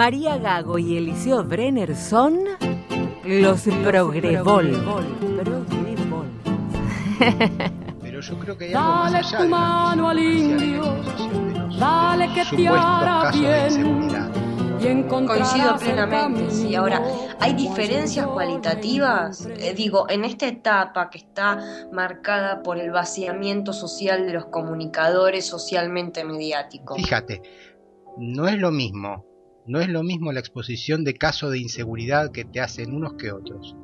María Gago y Eliseo Brenner son los Progrevol. Pero yo creo que hay algo más allá de mano al indio, dale que te hará bien. Coincido plenamente, sí. Ahora, ¿hay diferencias cualitativas? Eh, digo, en esta etapa que está marcada por el vaciamiento social de los comunicadores socialmente mediáticos. Fíjate, no es lo mismo, no es lo mismo la exposición de casos de inseguridad que te hacen unos que otros.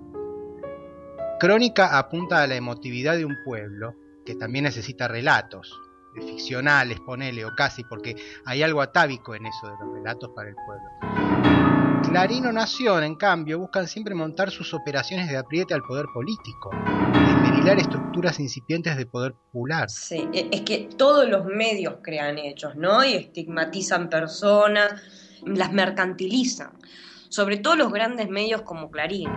Crónica apunta a la emotividad de un pueblo que también necesita relatos, ficcionales, ponele, o casi, porque hay algo atávico en eso de los relatos para el pueblo. Clarín o Nación, en cambio, buscan siempre montar sus operaciones de apriete al poder político, desmerilar estructuras incipientes de poder popular. Sí, e, es que todos los medios crean hechos, ¿no? Y estigmatizan personas, las mercantilizan, sobre todo los grandes medios como Clarín.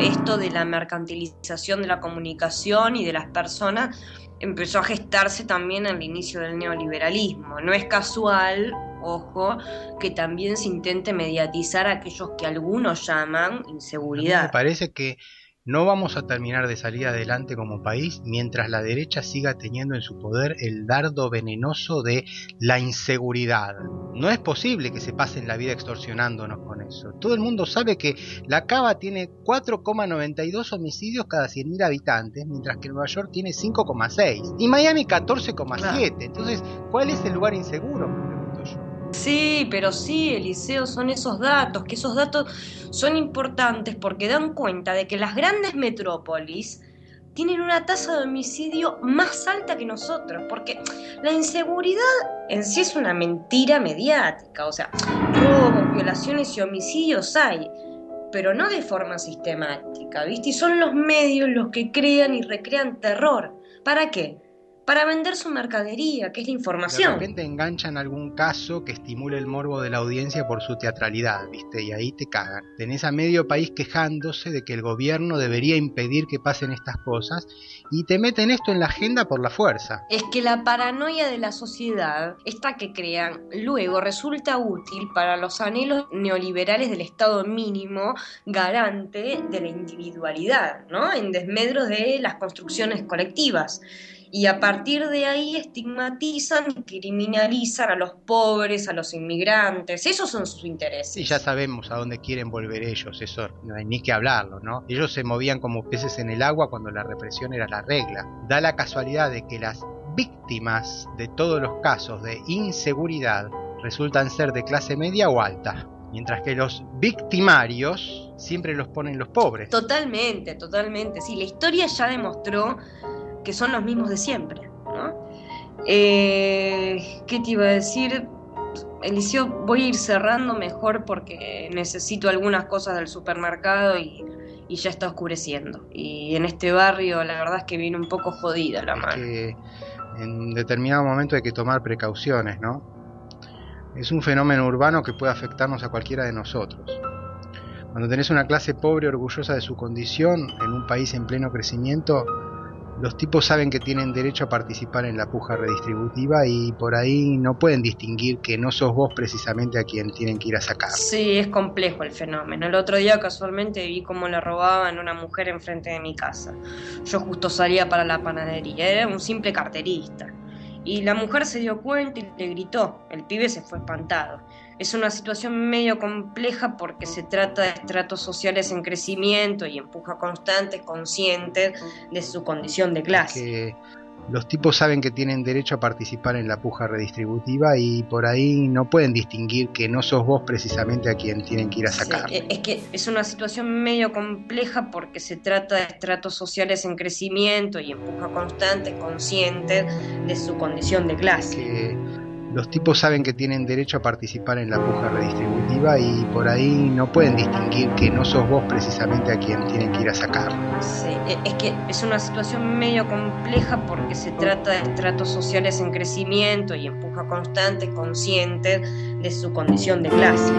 Esto de la mercantilización de la comunicación y de las personas empezó a gestarse también al inicio del neoliberalismo. No es casual, ojo, que también se intente mediatizar a aquellos que algunos llaman inseguridad. Me parece que no vamos a terminar de salir adelante como país mientras la derecha siga teniendo en su poder el dardo venenoso de la inseguridad. No es posible que se pasen la vida extorsionándonos con eso. Todo el mundo sabe que la Cava tiene 4,92 homicidios cada 100.000 habitantes, mientras que Nueva York tiene 5,6 y Miami 14,7. Entonces, ¿cuál es el lugar inseguro? Sí, pero sí, Eliseo, son esos datos, que esos datos son importantes porque dan cuenta de que las grandes metrópolis tienen una tasa de homicidio más alta que nosotros, porque la inseguridad en sí es una mentira mediática, o sea, robos, violaciones y homicidios hay, pero no de forma sistemática, ¿viste? Y son los medios los que crean y recrean terror. ¿Para qué? Para vender su mercadería, que es la información. De repente enganchan algún caso que estimule el morbo de la audiencia por su teatralidad, ¿viste? Y ahí te cagan. Tenés a medio país quejándose de que el gobierno debería impedir que pasen estas cosas y te meten esto en la agenda por la fuerza. Es que la paranoia de la sociedad, esta que crean, luego resulta útil para los anhelos neoliberales del Estado mínimo garante de la individualidad, ¿no? En desmedro de las construcciones colectivas y a partir de ahí estigmatizan y criminalizan a los pobres, a los inmigrantes, esos son sus intereses. Y ya sabemos a dónde quieren volver ellos, eso no hay ni que hablarlo, ¿no? Ellos se movían como peces en el agua cuando la represión era la regla. Da la casualidad de que las víctimas de todos los casos de inseguridad resultan ser de clase media o alta mientras que los victimarios siempre los ponen los pobres. Totalmente, totalmente. Sí, la historia ya demostró que son los mismos de siempre. ¿no? Eh, ¿Qué te iba a decir? Eliseo, voy a ir cerrando mejor porque necesito algunas cosas del supermercado y, ya está oscureciendo. Y en este barrio la verdad es que viene un poco jodida la mano. Que en determinado momento hay que tomar precauciones, ¿no? Es un fenómeno urbano que puede afectarnos a cualquiera de nosotros. Cuando tenés una clase pobre orgullosa de su condición en un país en pleno crecimiento, los tipos saben que tienen derecho a participar en la puja redistributiva y por ahí no pueden distinguir que no sos vos precisamente a quien tienen que ir a sacar. Sí, es complejo el fenómeno. El otro día casualmente vi cómo le robaban a una mujer enfrente de mi casa. Yo justo salía para la panadería, un simple carterista. Y la mujer se dio cuenta y le gritó. El pibe se fue espantado. Es una situación medio compleja porque se trata de estratos sociales en crecimiento y empuja constantes, conscientes de su condición de clase. Los tipos saben que tienen derecho a participar en la puja redistributiva y por ahí no pueden distinguir que no sos vos precisamente a quien tienen que ir a sacar. E-, es que es una situación medio compleja porque se trata de estratos sociales en crecimiento y empuja constantes, conscientes de su condición de clase. Que los tipos saben que tienen derecho a participar en la puja redistributiva y por ahí no pueden distinguir que no sos vos precisamente a quien tienen que ir a sacar. Sí, e, es que es una situación medio compleja porque se trata de estratos sociales en crecimiento y empuja constantes, conscientes de su condición de clase.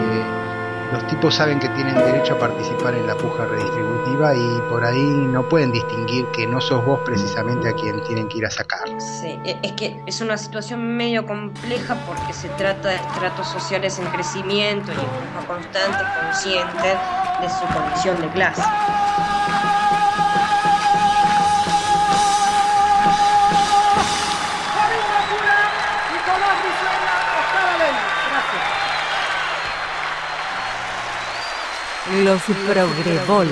Los tipos saben que tienen derecho a participar en la puja redistributiva y por ahí no pueden distinguir que no sos vos precisamente a quien tienen que ir a sacar. Sí, e, es que es una situación medio compleja porque se trata de estratos sociales en crecimiento y en constante, consciente de su condición de clase. Los Progrebol.